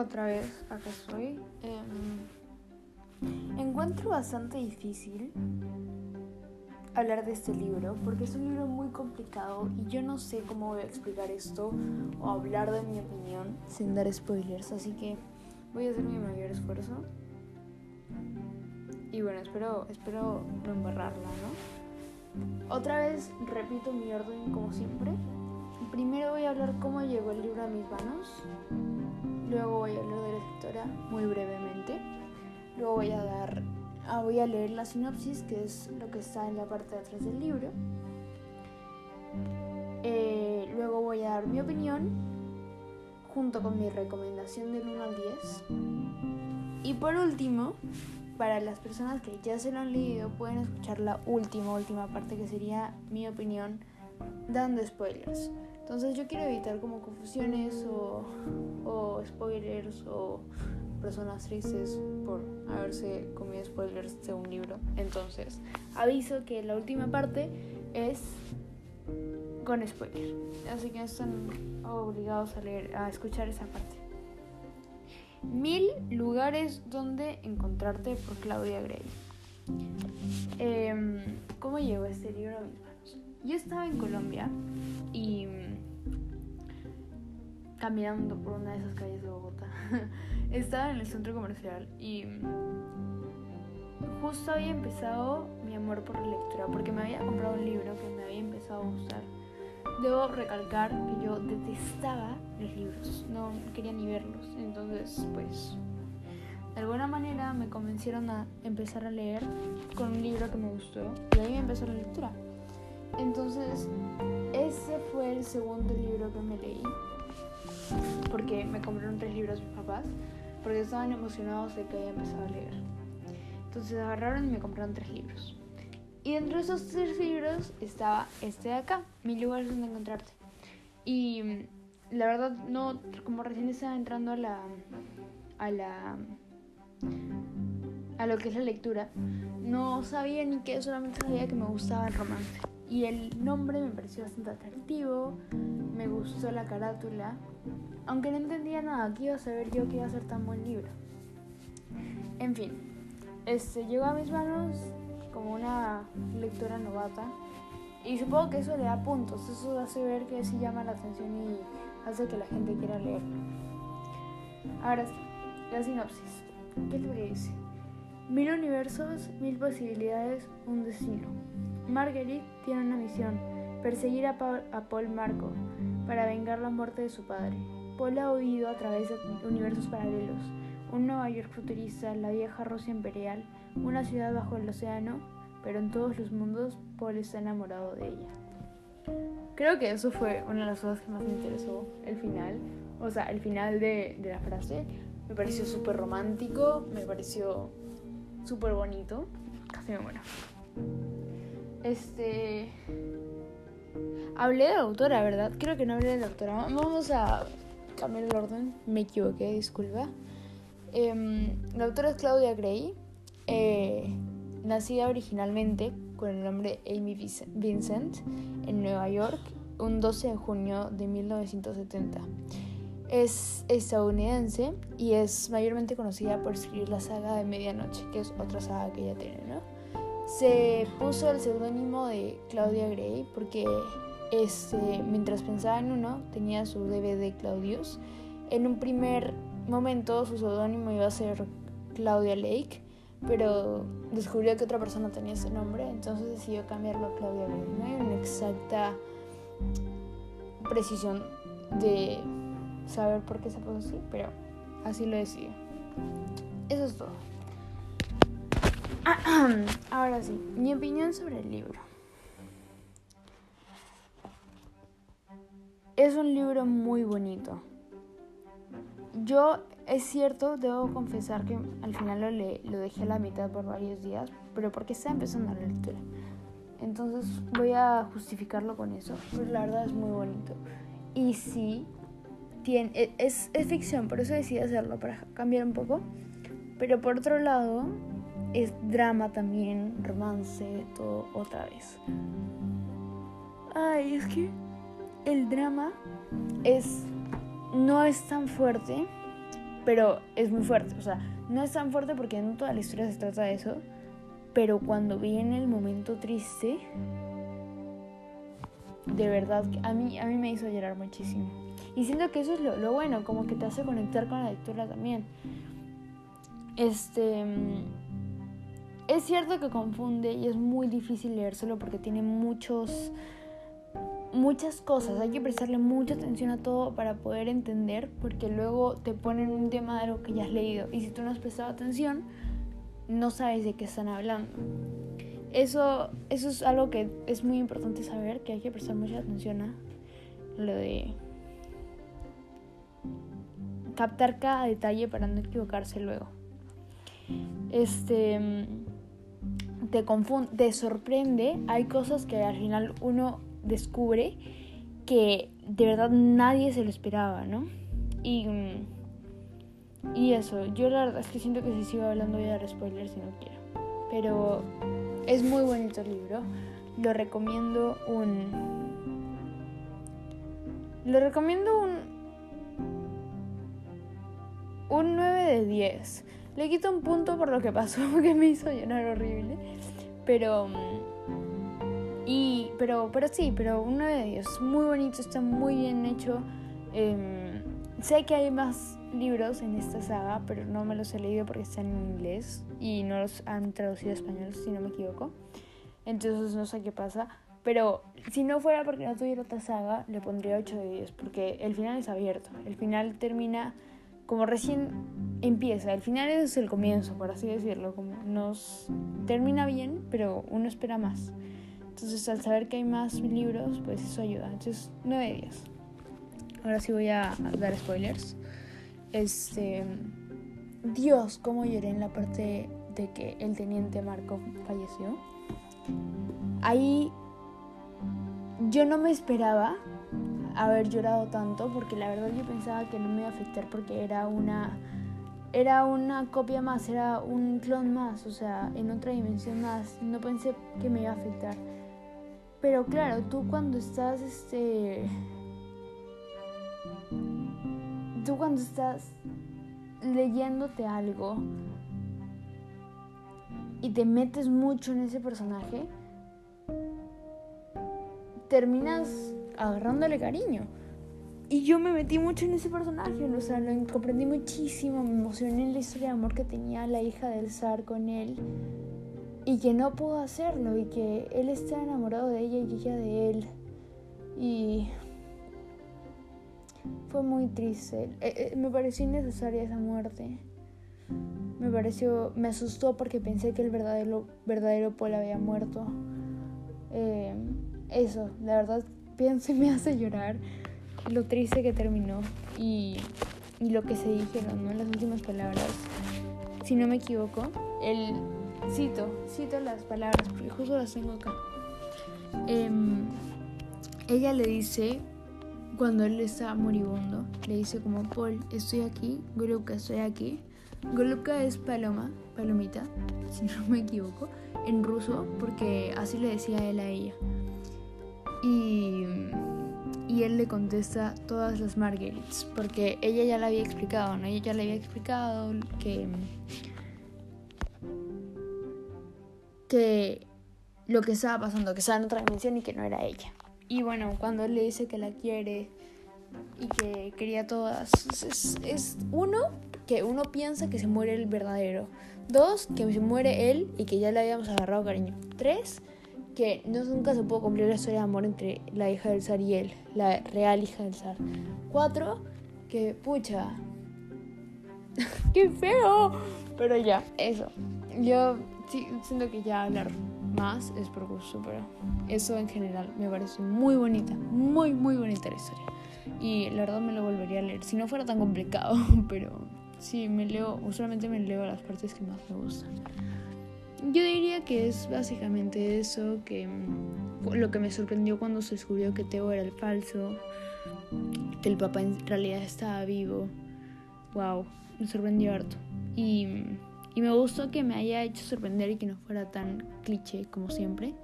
otra vez, acá estoy. Em, encuentro bastante difícil hablar de este libro porque es un libro muy complicado y yo no sé cómo voy a explicar esto o hablar de mi opinión sin dar spoilers, así que voy a hacer mi mayor esfuerzo. Y bueno, espero, espero no embarrarla, ¿no? Otra vez repito mi orden como siempre. Primero voy a hablar cómo llegó el libro a mis manos. Luego voy a hablar de la escritora muy brevemente. Luego voy a dar ah, voy a leer la sinopsis, que es lo que está en la parte de atrás del libro. Eh, luego voy a dar mi opinión junto con mi recomendación del 1 al 10. Y por último, para las personas que ya se lo han leído, pueden escuchar la última, última parte que sería mi opinión dando spoilers. Entonces yo quiero evitar como confusiones o, o spoilers o personas tristes por haberse comido spoilers de un libro. Entonces, aviso que la última parte es con spoilers. Así que están obligados a leer, a escuchar esa parte. Mil lugares donde encontrarte por Claudia Gray. Em, ¿Cómo llegó este libro a mis manos? Yo estaba en Colombia y caminando por una de esas calles de Bogotá. Estaba en el centro comercial y justo había empezado mi amor por la lectura porque me había comprado un libro que me había empezado a gustar. Debo recalcar que yo detestaba los libros, no quería ni verlos. Entonces, pues, de alguna manera me convencieron a empezar a leer con un libro que me gustó y ahí me empezó la lectura. Entonces, ese fue el segundo libro que me leí porque me compraron tres libros mis papás, porque estaban emocionados de que haya empezado a leer. Entonces agarraron y me compraron tres libros. Y dentro de esos tres libros estaba este de acá, Mi lugar es donde encontrarte. Y mm, la verdad no, como recién estaba entrando a la, a la, a lo que es la lectura, no sabía ni qué, solamente sabía que me gustaba el romance. Y el nombre me pareció bastante atractivo, me gustó la carátula, aunque no entendía nada, ¿qué a saber yo que iba a ser tan buen libro? En fin, este llegó a mis manos como una lectora novata y supongo que eso le da puntos, eso hace ver que sí llama la atención y hace que la gente quiera leerlo. Ahora sí, la sinopsis. ¿Qué es lo que dice? Mil universos, mil posibilidades, un destino. Marguerite tiene una misión, perseguir a, Paul, Marco para vengar la muerte de su padre. Paul ha huido a través de universos paralelos, un Nueva York futurista, la vieja Rusia imperial, una ciudad bajo el océano, pero en todos los mundos Paul está enamorado de ella. Creo que eso fue una de las cosas que más me interesó, el final, o sea, el final de, de la frase. Me pareció súper romántico, me pareció súper bonito, casi me muero. Este. Hablé de la autora, ¿verdad? Creo que no hablé de la autora. Vamos a cambiar el orden. Me equivoqué, disculpa. Em, la autora es Claudia Gray. Eh, nacida originalmente con el nombre Amy Vincent en Nueva York un 12 de junio de 1970. Es estadounidense y es mayormente conocida por escribir la saga de Medianoche, que es otra saga que ella tiene, ¿no? Se puso el seudónimo de Claudia Gray porque este, mientras pensaba en uno tenía su DVD Claudius. En un primer momento su seudónimo iba a ser Claudia Lake, pero descubrió que otra persona tenía ese nombre, entonces decidió cambiarlo a Claudia Gray. No hay una exacta precisión de saber por qué se puso así, pero así lo decidió. Eso es todo. Ahora sí, mi opinión sobre el libro. Es un libro muy bonito. Yo, es cierto, debo confesar que al final lo, lo dejé a la mitad por varios días, pero porque estaba empezando la lectura. Entonces voy a justificarlo con eso. Pues la verdad es muy bonito. Y sí, tiene, es, es ficción, por eso decidí hacerlo, para cambiar un poco. Pero por otro lado, es drama también, romance, todo otra vez. Ay, es que el drama es no es tan fuerte, pero es muy fuerte. O sea, no es tan fuerte porque no toda la historia se trata de eso, pero cuando viene el momento triste, de verdad, a mí, a mí me hizo llorar muchísimo. Y siento que eso es lo, lo bueno, como que te hace conectar con la lectura también. Este. Es cierto que confunde y es muy difícil leérselo porque tiene muchos muchas cosas, hay que prestarle mucha atención a todo para poder entender, porque luego te ponen un tema de lo que ya has leído y si tú no has prestado atención, no sabes de qué están hablando. Eso, eso es algo que es muy importante saber, que hay que prestar mucha atención a lo de captar cada detalle para no equivocarse luego. Este te confunde, te sorprende, hay cosas que al final uno descubre que de verdad nadie se lo esperaba, ¿no? Y, y eso, yo la verdad es que siento que si sigo hablando voy a dar spoilers si no quiero. Pero es muy bonito el libro, lo recomiendo un... Lo recomiendo un... Un 9 de 10. Le quito un punto por lo que pasó, que me hizo llorar horrible. Pero pero, pero sí, pero uno de ellos muy bonito, está muy bien hecho. Em, sé que hay más libros en esta saga, pero no me los he leído porque están en inglés y no los han traducido a español, si no me equivoco. Entonces no sé qué pasa. Pero si no fuera porque no tuviera otra saga, le pondría 8 de 10, porque el final es abierto. El final termina como recién empieza. El final es el comienzo, por así decirlo. Como nos termina bien, pero uno espera más. Entonces, al saber que hay más libros, pues eso ayuda. Entonces, 9 días. Ahora sí voy a dar spoilers. Este. Dios, cómo lloré en la parte de que el teniente Markov falleció. Ahí yo no me esperaba haber llorado tanto porque la verdad yo pensaba que no me iba a afectar porque era una era una copia más, era un clon más, o sea, en otra dimensión más. No pensé que me iba a afectar. Pero claro, tú cuando estás, este... Tú cuando estás leyéndote algo y te metes mucho en ese personaje, terminas agarrándole cariño. Y yo me metí mucho en ese personaje, o sea, lo comprendí muchísimo, me emocioné en la historia de amor que tenía la hija del zar con él y que no pudo hacerlo y que él está enamorado de ella y ella de él. Y fue muy triste. Eh, eh, me pareció innecesaria esa muerte. Me pareció, me asustó porque pensé que el verdadero, verdadero Paul había muerto. Eh, eso, la verdad pienso y me hace llorar lo triste que terminó y, y lo que se dijeron, ¿no? Las últimas palabras. Si no me equivoco, el cito, cito las palabras porque justo las tengo acá. Em, ella le dice, cuando él está moribundo, le dice como, Paul, estoy aquí, Goluka, estoy aquí. Goluka es paloma, palomita, si no me equivoco, en ruso, porque así le decía él a ella. Y, y él le contesta todas las Marguerites, porque ella ya le había explicado, ¿no? Ella ya le había explicado que que lo que estaba pasando, que estaba en otra dimensión y que no era ella. Y bueno, cuando él le dice que la quiere y que quería todas, es, uno, que uno piensa que se muere el verdadero. Dos, que se muere él y que ya le habíamos agarrado cariño. Tres, que no, nunca se pudo cumplir la historia de amor entre la hija del zar y él, la real hija del zar. Cuatro, que pucha, qué feo. Pero ya, eso. Yo sí, siento que ya hablar más es por gusto, pero eso en general me parece muy bonita, muy, muy bonita la historia. Y la verdad me lo volvería a leer, si no fuera tan complicado, pero sí, me leo, usualmente me leo las partes que más me gustan. Yo diría que es básicamente eso, que lo que me sorprendió cuando se descubrió que Teo era el falso, que el papá en realidad estaba vivo. Wow, me sorprendió harto. Y y me gustó que me haya hecho sorprender y que no fuera tan cliché como siempre.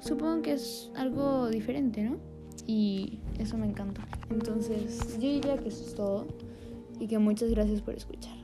Supongo que es algo diferente, ¿no? Y eso me encanta. Entonces, yo diría que eso es todo. y que muchas gracias por escuchar.